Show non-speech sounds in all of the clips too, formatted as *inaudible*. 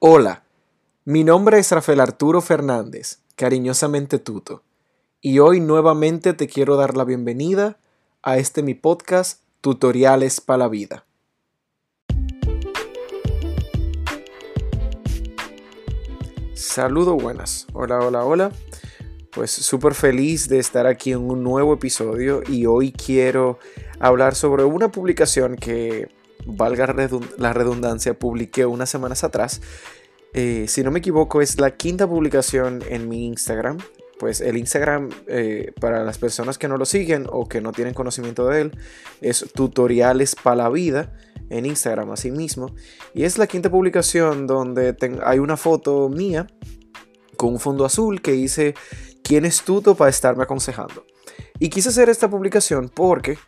Hola, mi nombre es Rafael Arturo Fernández, cariñosamente Tuto, y hoy nuevamente te quiero dar la bienvenida a este mi podcast Tutoriales para la Vida. Saludo buenas, hola, hola, hola. Pues súper feliz de estar aquí en un nuevo episodio y hoy quiero hablar sobre una publicación que valga la redundancia, publiqué unas semanas atrás. Eh, si no me equivoco, es la quinta publicación en mi Instagram. Pues el Instagram, eh, para las personas que no lo siguen o que no tienen conocimiento de él, es tutoriales para la vida en Instagram así mismo. Y es la quinta publicación donde hay una foto mía con un fondo azul que dice quién es Tuto para estarme aconsejando. Y quise hacer esta publicación porque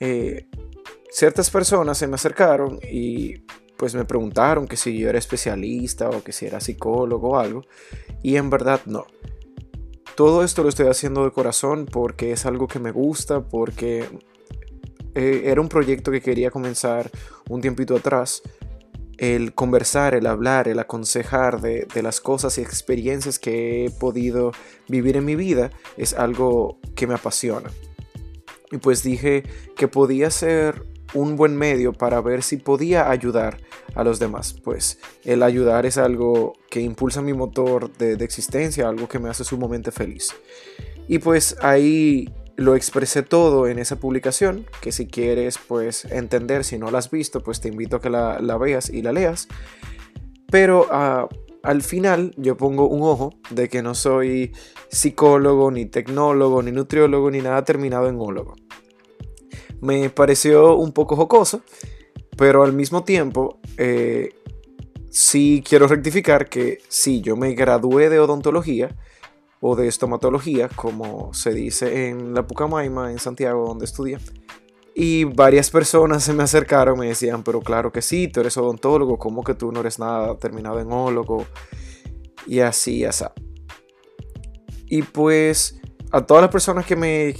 eh, ciertas personas se me acercaron y pues me preguntaron que si yo era especialista o que si era psicólogo o algo. Y en verdad no. Todo esto lo estoy haciendo de corazón porque es algo que me gusta, porque eh, era un proyecto que quería comenzar un tiempito atrás. El conversar, el hablar, el aconsejar de, de las cosas y experiencias que he podido vivir en mi vida es algo que me apasiona. Y pues dije que podía ser un buen medio para ver si podía ayudar a los demás. Pues el ayudar es algo que impulsa mi motor de, existencia, algo que me hace sumamente feliz. Y pues ahí lo expresé todo en esa publicación, que si quieres pues entender, si no la has visto, pues te invito a que la, veas y la leas. Pero ah, al final yo pongo un ojo de que no soy psicólogo, ni tecnólogo, ni nutriólogo, ni nada terminado en ólogo me pareció un poco jocoso, pero al mismo tiempo eh, sí quiero rectificar que sí, yo me gradué de odontología o de estomatología, como se dice en la Pucamaima, en Santiago, donde estudié. Y varias personas se me acercaron y me decían, pero claro que sí, tú eres odontólogo, ¿cómo que tú no eres nada terminado en ólogo? Y así, así. Y pues a todas las personas que me,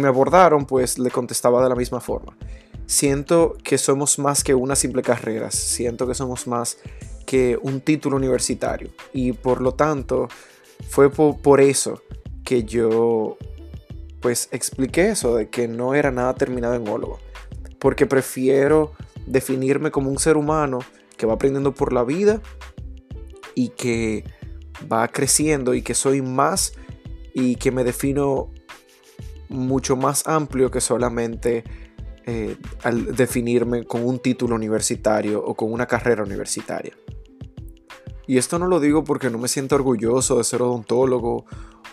me abordaron, pues le contestaba de la misma forma. Siento que somos más que una simple carrera, siento que somos más que un título universitario. Y por lo tanto, fue por, eso que yo pues expliqué eso, de que no era nada terminado en ólogo. Porque prefiero definirme como un ser humano que va aprendiendo por la vida y que va creciendo y que soy más y que me defino mucho más amplio que solamente eh, al definirme con un título universitario o con una carrera universitaria. Y esto no lo digo porque no me siento orgulloso de ser odontólogo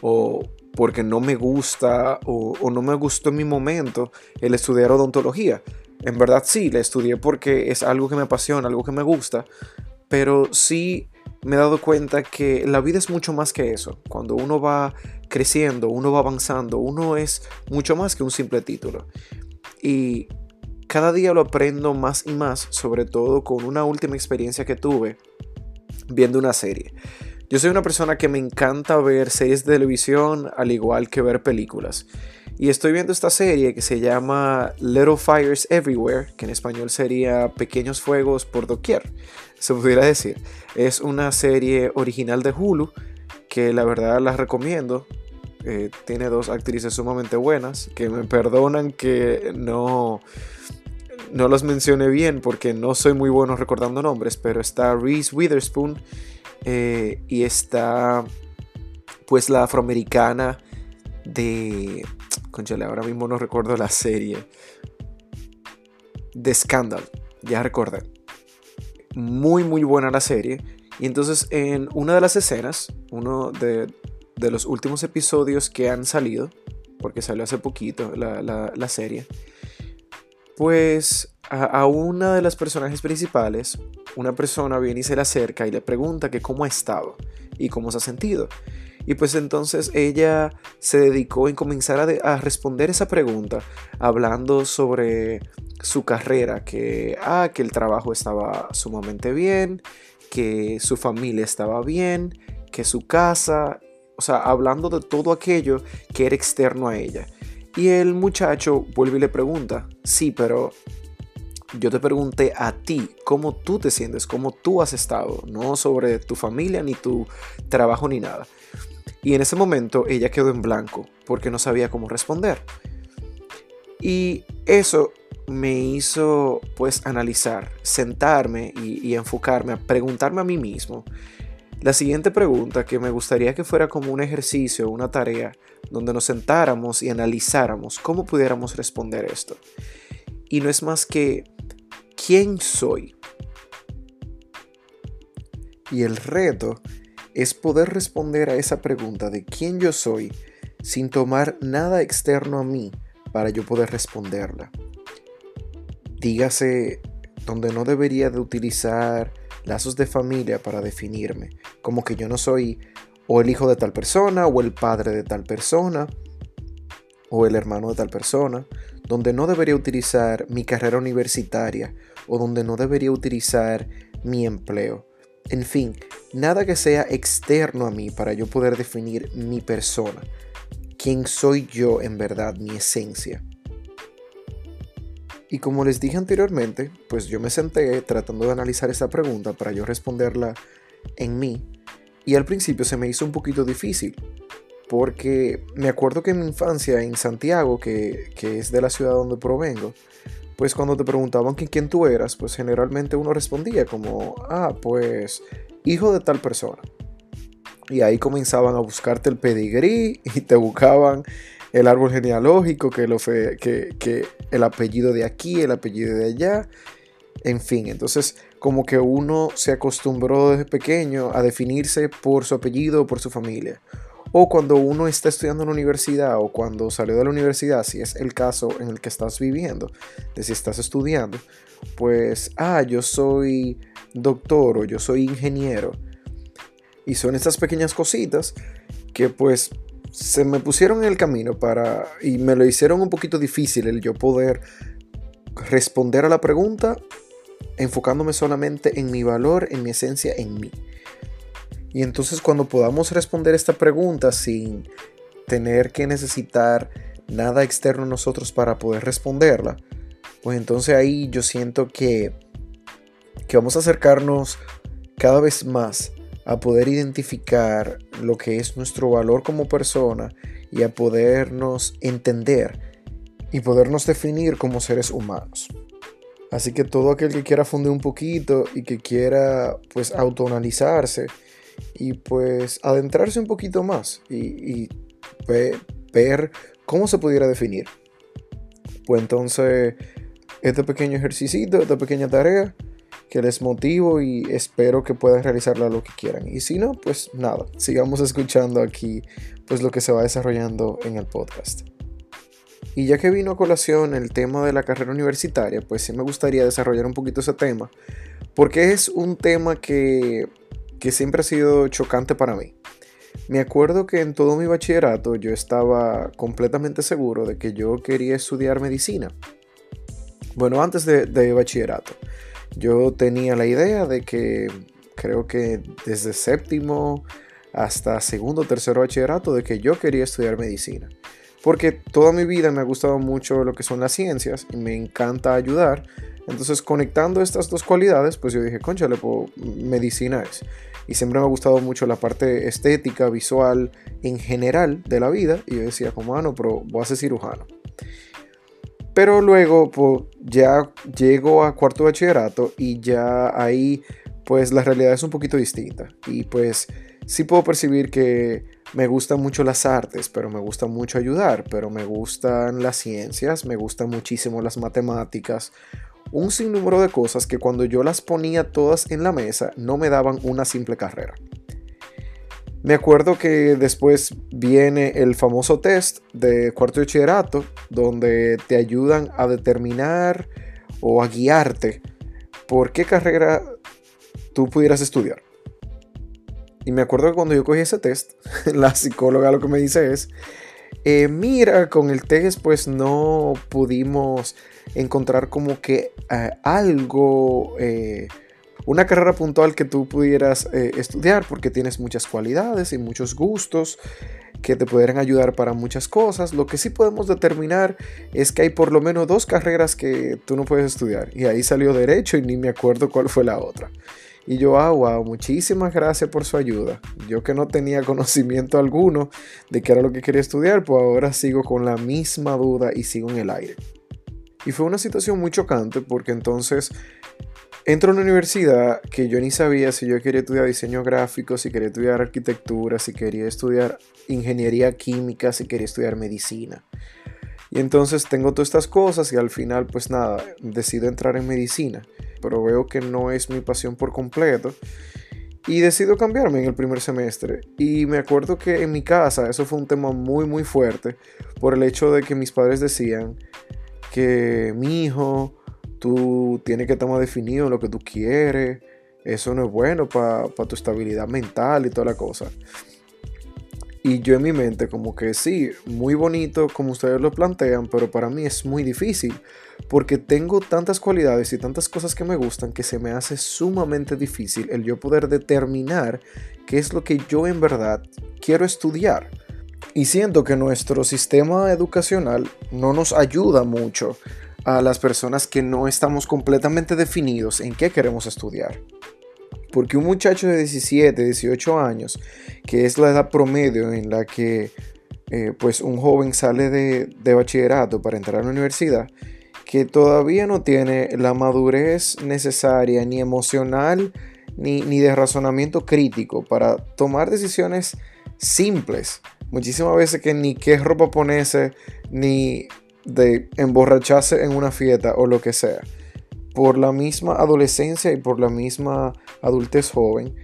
o porque no me gusta o, o no me gustó en mi momento el estudiar odontología. En verdad sí, la estudié porque es algo que me apasiona, algo que me gusta, pero sí me he dado cuenta que la vida es mucho más que eso. Cuando uno va creciendo, uno va avanzando, uno es mucho más que un simple título. Y cada día lo aprendo más y más, sobre todo con una última experiencia que tuve viendo una serie. Yo soy una persona que me encanta ver series de televisión al igual que ver películas. Y estoy viendo esta serie que se llama Little Fires Everywhere, que en español sería Pequeños Fuegos por Doquier, se pudiera decir. Es una serie original de Hulu que la verdad la recomiendo. Eh, tiene dos actrices sumamente buenas que me perdonan que no, no los mencione bien porque no soy muy bueno recordando nombres, pero está Reese Witherspoon eh, y está pues la afroamericana de Conchale, ahora mismo no recuerdo la serie. The Scandal, ya recordé. Muy, muy buena la serie. Y entonces en una de las escenas, uno de, los últimos episodios que han salido, porque salió hace poquito la, serie, pues a, a, una de las personajes principales, una persona viene y se le acerca y le pregunta que cómo ha estado y cómo se ha sentido. Y pues entonces ella se dedicó en comenzar a, responder esa pregunta hablando sobre su carrera, que, ah, que el trabajo estaba sumamente bien, que su familia estaba bien, que su casa, o sea, hablando de todo aquello que era externo a ella. Y el muchacho vuelve y le pregunta, sí, pero yo te pregunté a ti cómo tú te sientes, cómo tú has estado, no sobre tu familia, ni tu trabajo, ni nada. Y en ese momento ella quedó en blanco porque no sabía cómo responder. Y eso me hizo pues analizar, sentarme y, enfocarme, a preguntarme a mí mismo la siguiente pregunta que me gustaría que fuera como un ejercicio, una tarea, donde nos sentáramos y analizáramos cómo pudiéramos responder esto. Y no es más que, ¿quién soy? Y el reto es poder responder a esa pregunta de quién yo soy sin tomar nada externo a mí para yo poder responderla. Dígase donde no debería de utilizar lazos de familia para definirme, como que yo no soy o el hijo de tal persona, o el padre de tal persona, o el hermano de tal persona, donde no debería utilizar mi carrera universitaria, o donde no debería utilizar mi empleo. En fin, nada que sea externo a mí para yo poder definir mi persona, quién soy yo en verdad, mi esencia. Y como les dije anteriormente, pues yo me senté tratando de analizar esta pregunta para yo responderla en mí. Y al principio se me hizo un poquito difícil, porque me acuerdo que en mi infancia en Santiago, que, es de la ciudad donde provengo, pues cuando te preguntaban quién tú eras, pues generalmente uno respondía como, ah, pues hijo de tal persona. Y ahí comenzaban a buscarte el pedigrí y te buscaban el árbol genealógico, que, lo que, que el apellido de aquí, el apellido de allá, en fin, entonces como que uno se acostumbró desde pequeño a definirse por su apellido o por su familia. O cuando uno está estudiando en la universidad o cuando salió de la universidad, si es el caso en el que estás viviendo, de si estás estudiando, pues, ah, yo soy doctor o yo soy ingeniero. Y son estas pequeñas cositas que pues se me pusieron en el camino para y me lo hicieron un poquito difícil el yo poder responder a la pregunta enfocándome solamente en mi valor, en mi esencia, en mí. Y entonces cuando podamos responder esta pregunta sin tener que necesitar nada externo a nosotros para poder responderla, pues entonces ahí yo siento que, que vamos a acercarnos cada vez más a poder identificar lo que es nuestro valor como persona y a podernos entender y podernos definir como seres humanos. Así que todo aquel que quiera fundir un poquito y que quiera pues autoanalizarse y pues adentrarse un poquito más y, ver cómo se pudiera definir. Pues entonces este pequeño ejercicio, esta pequeña tarea, que les motivo y espero que puedan realizarla lo que quieran. Y si no, pues nada, sigamos escuchando aquí pues lo que se va desarrollando en el podcast. Y ya que vino a colación el tema de la carrera universitaria, pues sí me gustaría desarrollar un poquito ese tema, porque es un tema que, que siempre ha sido chocante para mí. Me acuerdo que en todo mi bachillerato yo estaba completamente seguro de que yo quería estudiar medicina. Bueno, antes de, de bachillerato. Yo tenía la idea de que creo que desde séptimo hasta segundo tercero bachillerato de que yo quería estudiar medicina. Porque toda mi vida me ha gustado mucho lo que son las ciencias y me encanta ayudar. Entonces conectando estas dos cualidades, pues yo dije, conchale, pues medicina es. Y siempre me ha gustado mucho la parte estética, visual, en general de la vida. Y yo decía, como, ah, no, pero voy a ser cirujano. Pero luego pues, ya llego a cuarto bachillerato y ya ahí pues la realidad es un poquito distinta. Y pues sí puedo percibir que me gustan mucho las artes, pero me gusta mucho ayudar, pero me gustan las ciencias, me gustan muchísimo las matemáticas. Un sinnúmero de cosas que cuando yo las ponía todas en la mesa no me daban una simple carrera. Me acuerdo que después viene el famoso test de cuarto de bachillerato, donde te ayudan a determinar o a guiarte por qué carrera tú pudieras estudiar. Y me acuerdo que cuando yo cogí ese test, *laughs* la psicóloga lo que me dice es, eh, mira, con el test pues no pudimos encontrar como que eh, algo eh, una carrera puntual que tú pudieras eh, estudiar porque tienes muchas cualidades y muchos gustos que te pudieran ayudar para muchas cosas. Lo que sí podemos determinar es que hay por lo menos dos carreras que tú no puedes estudiar. Y ahí salió derecho y ni me acuerdo cuál fue la otra. Y yo, ah, wow, muchísimas gracias por su ayuda. Yo que no tenía *laughs* conocimiento alguno de qué era lo que quería estudiar, pues ahora sigo con la misma duda y sigo en el aire. Y fue una situación muy chocante porque entonces entro a una universidad que yo ni sabía si yo quería estudiar diseño gráfico, si quería estudiar arquitectura, si quería estudiar ingeniería química, si quería estudiar medicina. Y entonces tengo todas estas cosas y al final pues nada, decido entrar en medicina, pero veo que no es mi pasión por completo. Y decido cambiarme en el primer semestre. Y me acuerdo que en mi casa eso fue un tema muy muy fuerte por el hecho de que mis padres decían que mi hijo, tú tienes que estar definido en lo que tú quieres. Eso no es bueno para tu estabilidad mental y toda la cosa. Y yo en mi mente como que sí, muy bonito como ustedes lo plantean, pero para mí es muy difícil porque tengo tantas cualidades y tantas cosas que me gustan que se me hace sumamente difícil el yo poder determinar qué es lo que yo en verdad quiero estudiar. Y siento que nuestro sistema educacional no nos ayuda mucho a las personas que no estamos completamente definidos en qué queremos estudiar. Porque un muchacho de 17, 18 años, que es la edad promedio en la que eh, pues un joven sale de, de bachillerato para entrar a la universidad, que todavía no tiene la madurez necesaria ni emocional ni, ni de razonamiento crítico para tomar decisiones simples muchísimas veces que ni qué ropa ponerse, ni de emborracharse en una fiesta o lo que sea. Por la misma adolescencia y por la misma adultez joven,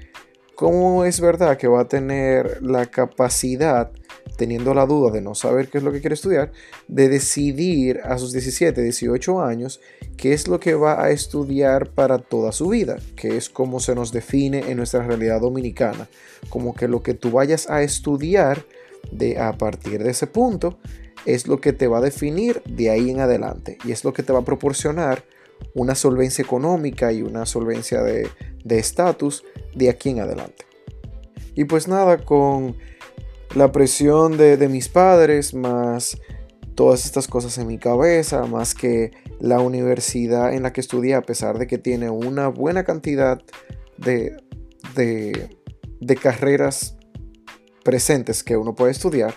¿cómo es verdad que va a tener la capacidad, teniendo la duda de no saber qué es lo que quiere estudiar, de decidir a sus 17, 18 años qué es lo que va a estudiar para toda su vida? Que es como se nos define en nuestra realidad dominicana. Como que lo que tú vayas a estudiar de a partir de ese punto es lo que te va a definir de ahí en adelante y es lo que te va a proporcionar una solvencia económica y una solvencia de estatus de, aquí en adelante. Y pues nada, con la presión de, de mis padres, más todas estas cosas en mi cabeza, más que la universidad en la que estudié, a pesar de que tiene una buena cantidad de, de, de carreras presentes que uno puede estudiar,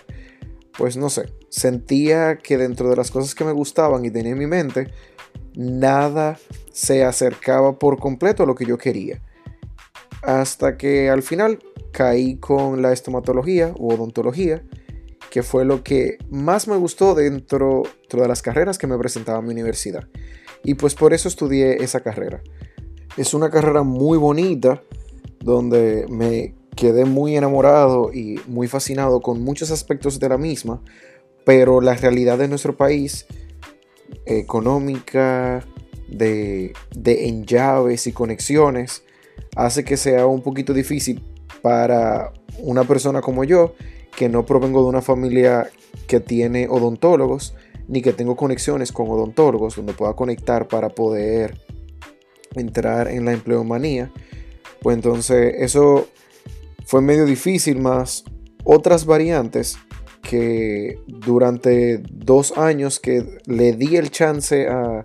pues no sé, sentía que dentro de las cosas que me gustaban y tenía en mi mente, nada se acercaba por completo a lo que yo quería. Hasta que al final caí con la estomatología u odontología, que fue lo que más me gustó dentro, de las carreras que me presentaba mi universidad. Y pues por eso estudié esa carrera. Es una carrera muy bonita, donde me quedé muy enamorado y muy fascinado con muchos aspectos de la misma, pero la realidad de nuestro país, económica, de, de enllaves y conexiones, hace que sea un poquito difícil para una persona como yo, que no provengo de una familia que tiene odontólogos, ni que tengo conexiones con odontólogos donde pueda conectar para poder entrar en la empleomanía. Pues entonces eso fue medio difícil, más otras variantes que durante dos años que le di el chance a,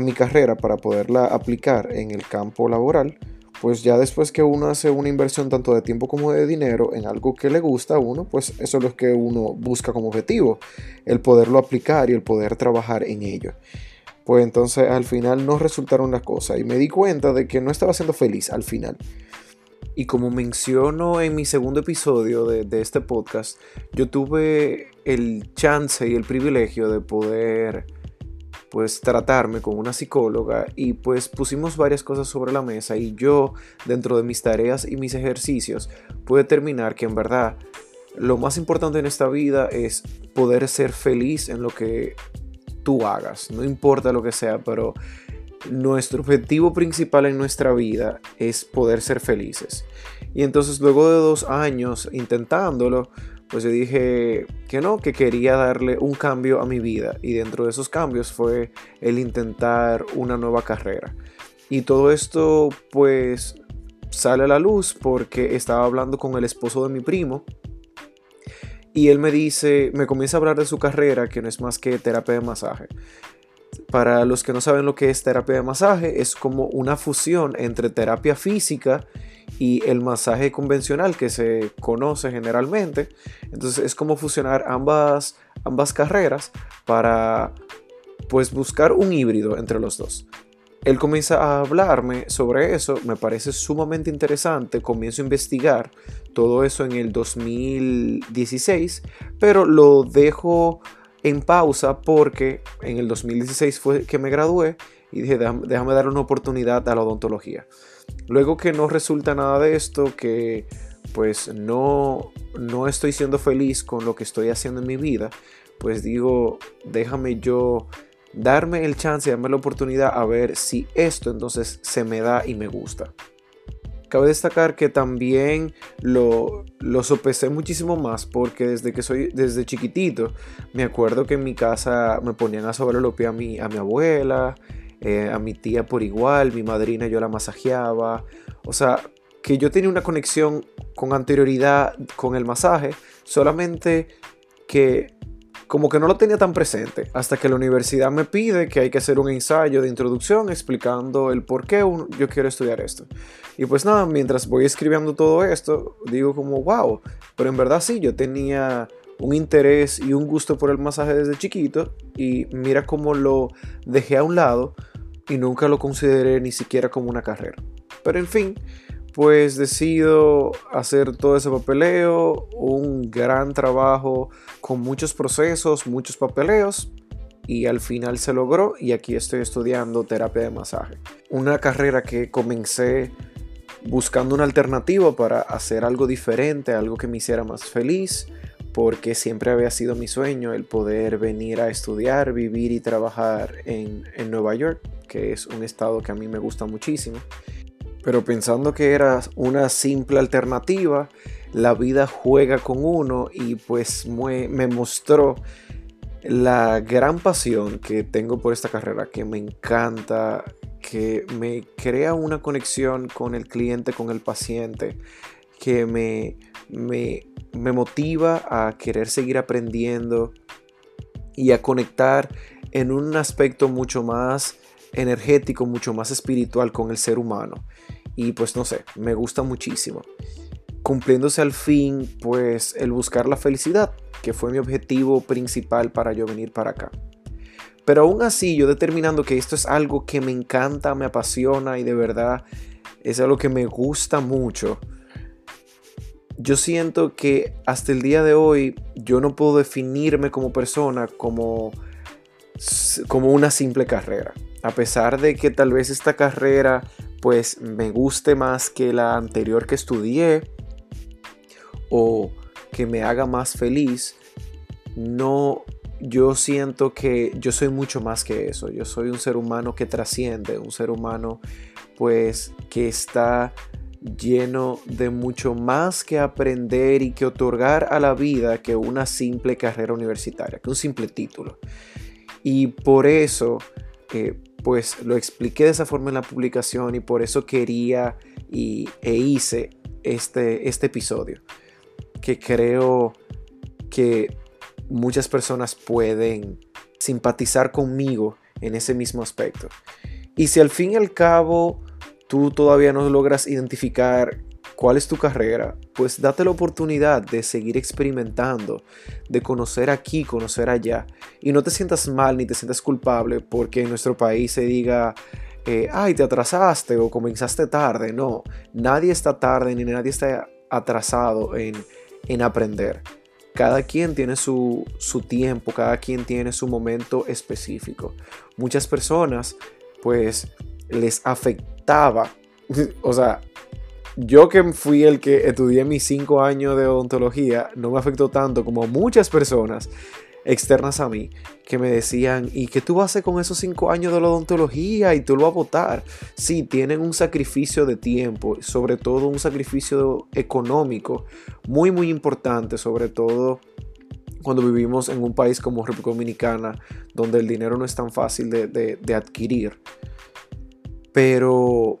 mi carrera para poderla aplicar en el campo laboral, pues ya después que uno hace una inversión tanto de tiempo como de dinero en algo que le gusta a uno, pues eso es lo que uno busca como objetivo, el poderlo aplicar y el poder trabajar en ello. Pues entonces al final no resultaron las cosas y me di cuenta de que no estaba siendo feliz al final. Y como menciono en mi segundo episodio de, este podcast, yo tuve el chance y el privilegio de poder pues tratarme con una psicóloga y pues pusimos varias cosas sobre la mesa y yo dentro de mis tareas y mis ejercicios pude determinar que en verdad lo más importante en esta vida es poder ser feliz en lo que tú hagas, no importa lo que sea, pero nuestro objetivo principal en nuestra vida es poder ser felices. Y entonces luego de dos años intentándolo, pues yo dije que no, que quería darle un cambio a mi vida. Y dentro de esos cambios fue el intentar una nueva carrera. Y todo esto pues sale a la luz porque estaba hablando con el esposo de mi primo. Y él me dice, me comienza a hablar de su carrera, que no es más que terapia de masaje. Para los que no saben lo que es terapia de masaje, es como una fusión entre terapia física y el masaje convencional que se conoce generalmente. Entonces es como fusionar ambas, ambas carreras para pues buscar un híbrido entre los dos. Él comienza a hablarme sobre eso, me parece sumamente interesante, comienzo a investigar todo eso en el 2016, pero lo dejo en pausa porque en el 2016 fue que me gradué y dije, déjame, déjame dar una oportunidad a la odontología. Luego que no resulta nada de esto, que pues no, no estoy siendo feliz con lo que estoy haciendo en mi vida, pues digo, déjame yo darme el chance, darme la oportunidad a ver si esto entonces se me da y me gusta. Cabe destacar que también lo, lo sopesé muchísimo más porque desde que soy desde chiquitito me acuerdo que en mi casa me ponían a sobre a mi, a mi abuela, eh, a mi tía por igual, mi madrina yo la masajeaba. O sea, que yo tenía una conexión con anterioridad con el masaje, solamente que como que no lo tenía tan presente hasta que la universidad me pide que hay que hacer un ensayo de introducción explicando el por qué yo quiero estudiar esto. Y pues nada, mientras voy escribiendo todo esto, digo como, wow, pero en verdad sí, yo tenía un interés y un gusto por el masaje desde chiquito y mira cómo lo dejé a un lado y nunca lo consideré ni siquiera como una carrera. Pero en fin, pues decido hacer todo ese papeleo, un gran trabajo con muchos procesos, muchos papeleos y al final se logró y aquí estoy estudiando terapia de masaje. Una carrera que comencé buscando una alternativa para hacer algo diferente, algo que me hiciera más feliz, porque siempre había sido mi sueño el poder venir a estudiar, vivir y trabajar en, en Nueva York, que es un estado que a mí me gusta muchísimo. Pero pensando que era una simple alternativa, la vida juega con uno y pues me, mostró la gran pasión que tengo por esta carrera, que me encanta, que me crea una conexión con el cliente, con el paciente, que me, me, me motiva a querer seguir aprendiendo y a conectar en un aspecto mucho más energético, mucho más espiritual con el ser humano. Y pues no sé, me gusta muchísimo. Cumpliéndose al fin, pues el buscar la felicidad, que fue mi objetivo principal para yo venir para acá. Pero aún así, yo determinando que esto es algo que me encanta, me apasiona y de verdad es algo que me gusta mucho, yo siento que hasta el día de hoy yo no puedo definirme como persona como, como una simple carrera. A pesar de que tal vez esta carrera pues me guste más que la anterior que estudié o que me haga más feliz, no, yo siento que yo soy mucho más que eso. Yo soy un ser humano que trasciende, un ser humano pues que está lleno de mucho más que aprender y que otorgar a la vida que una simple carrera universitaria, que un simple título. Y por eso eh, pues lo expliqué de esa forma en la publicación y por eso quería y, e hice este, este episodio, que creo que muchas personas pueden simpatizar conmigo en ese mismo aspecto. Y si al fin y al cabo tú todavía no logras identificar cuál es tu carrera, pues date la oportunidad de seguir experimentando, de conocer aquí, conocer allá. Y no te sientas mal ni te sientas culpable porque en nuestro país se diga, eh, ay, te atrasaste o comenzaste tarde. No, nadie está tarde ni nadie está atrasado en, en aprender. Cada quien tiene su, su tiempo, cada quien tiene su momento específico. Muchas personas, pues, les afectaba, *laughs* o sea, yo que fui el que estudié mis cinco años de odontología, no me afectó tanto como muchas personas externas a mí que me decían, ¿y qué tú vas a hacer con esos cinco años de la odontología? Y tú lo vas a votar. Sí, tienen un sacrificio de tiempo, sobre todo un sacrificio económico muy, muy importante, sobre todo cuando vivimos en un país como República Dominicana, donde el dinero no es tan fácil de, de adquirir. Pero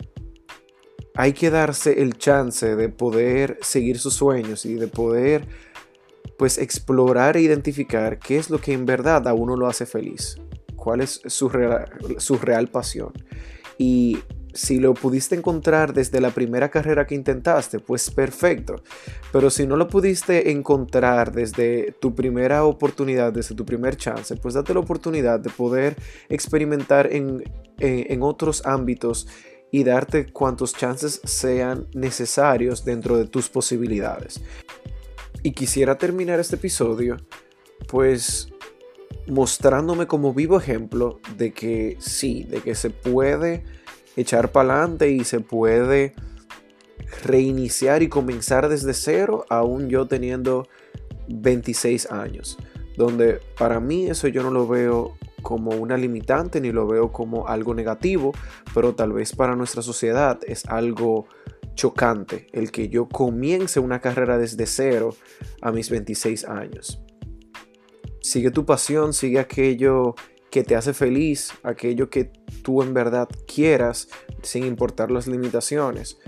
hay que darse el chance de poder seguir sus sueños y de poder pues explorar e identificar qué es lo que en verdad a uno lo hace feliz, cuál es su real, su real pasión. Y si lo pudiste encontrar desde la primera carrera que intentaste, pues perfecto. Pero si no lo pudiste encontrar desde tu primera oportunidad, desde tu primer chance, pues date la oportunidad de poder experimentar en, en, otros ámbitos y darte cuantos chances sean necesarios dentro de tus posibilidades. Y quisiera terminar este episodio, pues mostrándome como vivo ejemplo de que sí, de que se puede echar para adelante y se puede reiniciar y comenzar desde cero, aún yo teniendo 26 años. Donde para mí eso yo no lo veo como una limitante ni lo veo como algo negativo, pero tal vez para nuestra sociedad es algo chocante el que yo comience una carrera desde cero a mis 26 años. Sigue tu pasión, sigue aquello que te hace feliz, aquello que tú en verdad quieras, sin importar las limitaciones.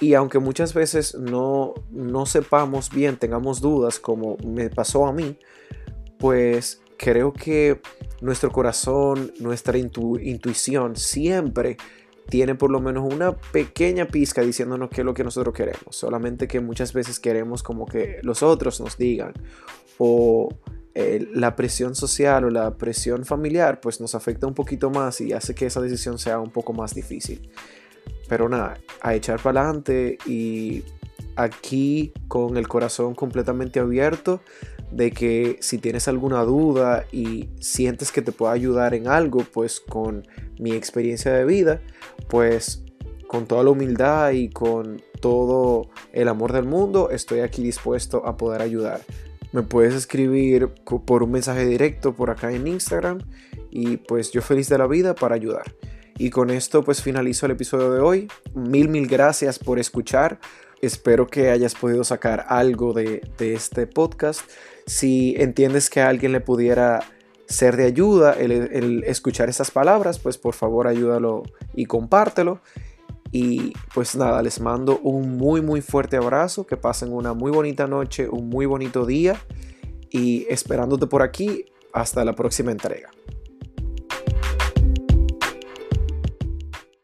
Y aunque muchas veces no, no sepamos bien, tengamos dudas, como me pasó a mí, pues creo que nuestro corazón, nuestra intuición siempre tiene por lo menos una pequeña pizca diciéndonos qué es lo que nosotros queremos. Solamente que muchas veces queremos como que los otros nos digan o eh, la presión social o la presión familiar pues nos afecta un poquito más y hace que esa decisión sea un poco más difícil. Pero nada, a echar para adelante y aquí con el corazón completamente abierto de que si tienes alguna duda y sientes que te pueda ayudar en algo, pues con mi experiencia de vida, pues con toda la humildad y con todo el amor del mundo, estoy aquí dispuesto a poder ayudar me puedes escribir por un mensaje directo por acá en Instagram y pues yo feliz de la vida para ayudar. Y con esto pues finalizo el episodio de hoy. Mil, mil gracias por escuchar. Espero que hayas podido sacar algo de, este podcast. Si entiendes que a alguien le pudiera ser de ayuda el, el escuchar estas palabras, pues por favor ayúdalo y compártelo. Y pues nada, les mando un muy muy fuerte abrazo, que pasen una muy bonita noche, un muy bonito día y esperándote por aquí hasta la próxima entrega.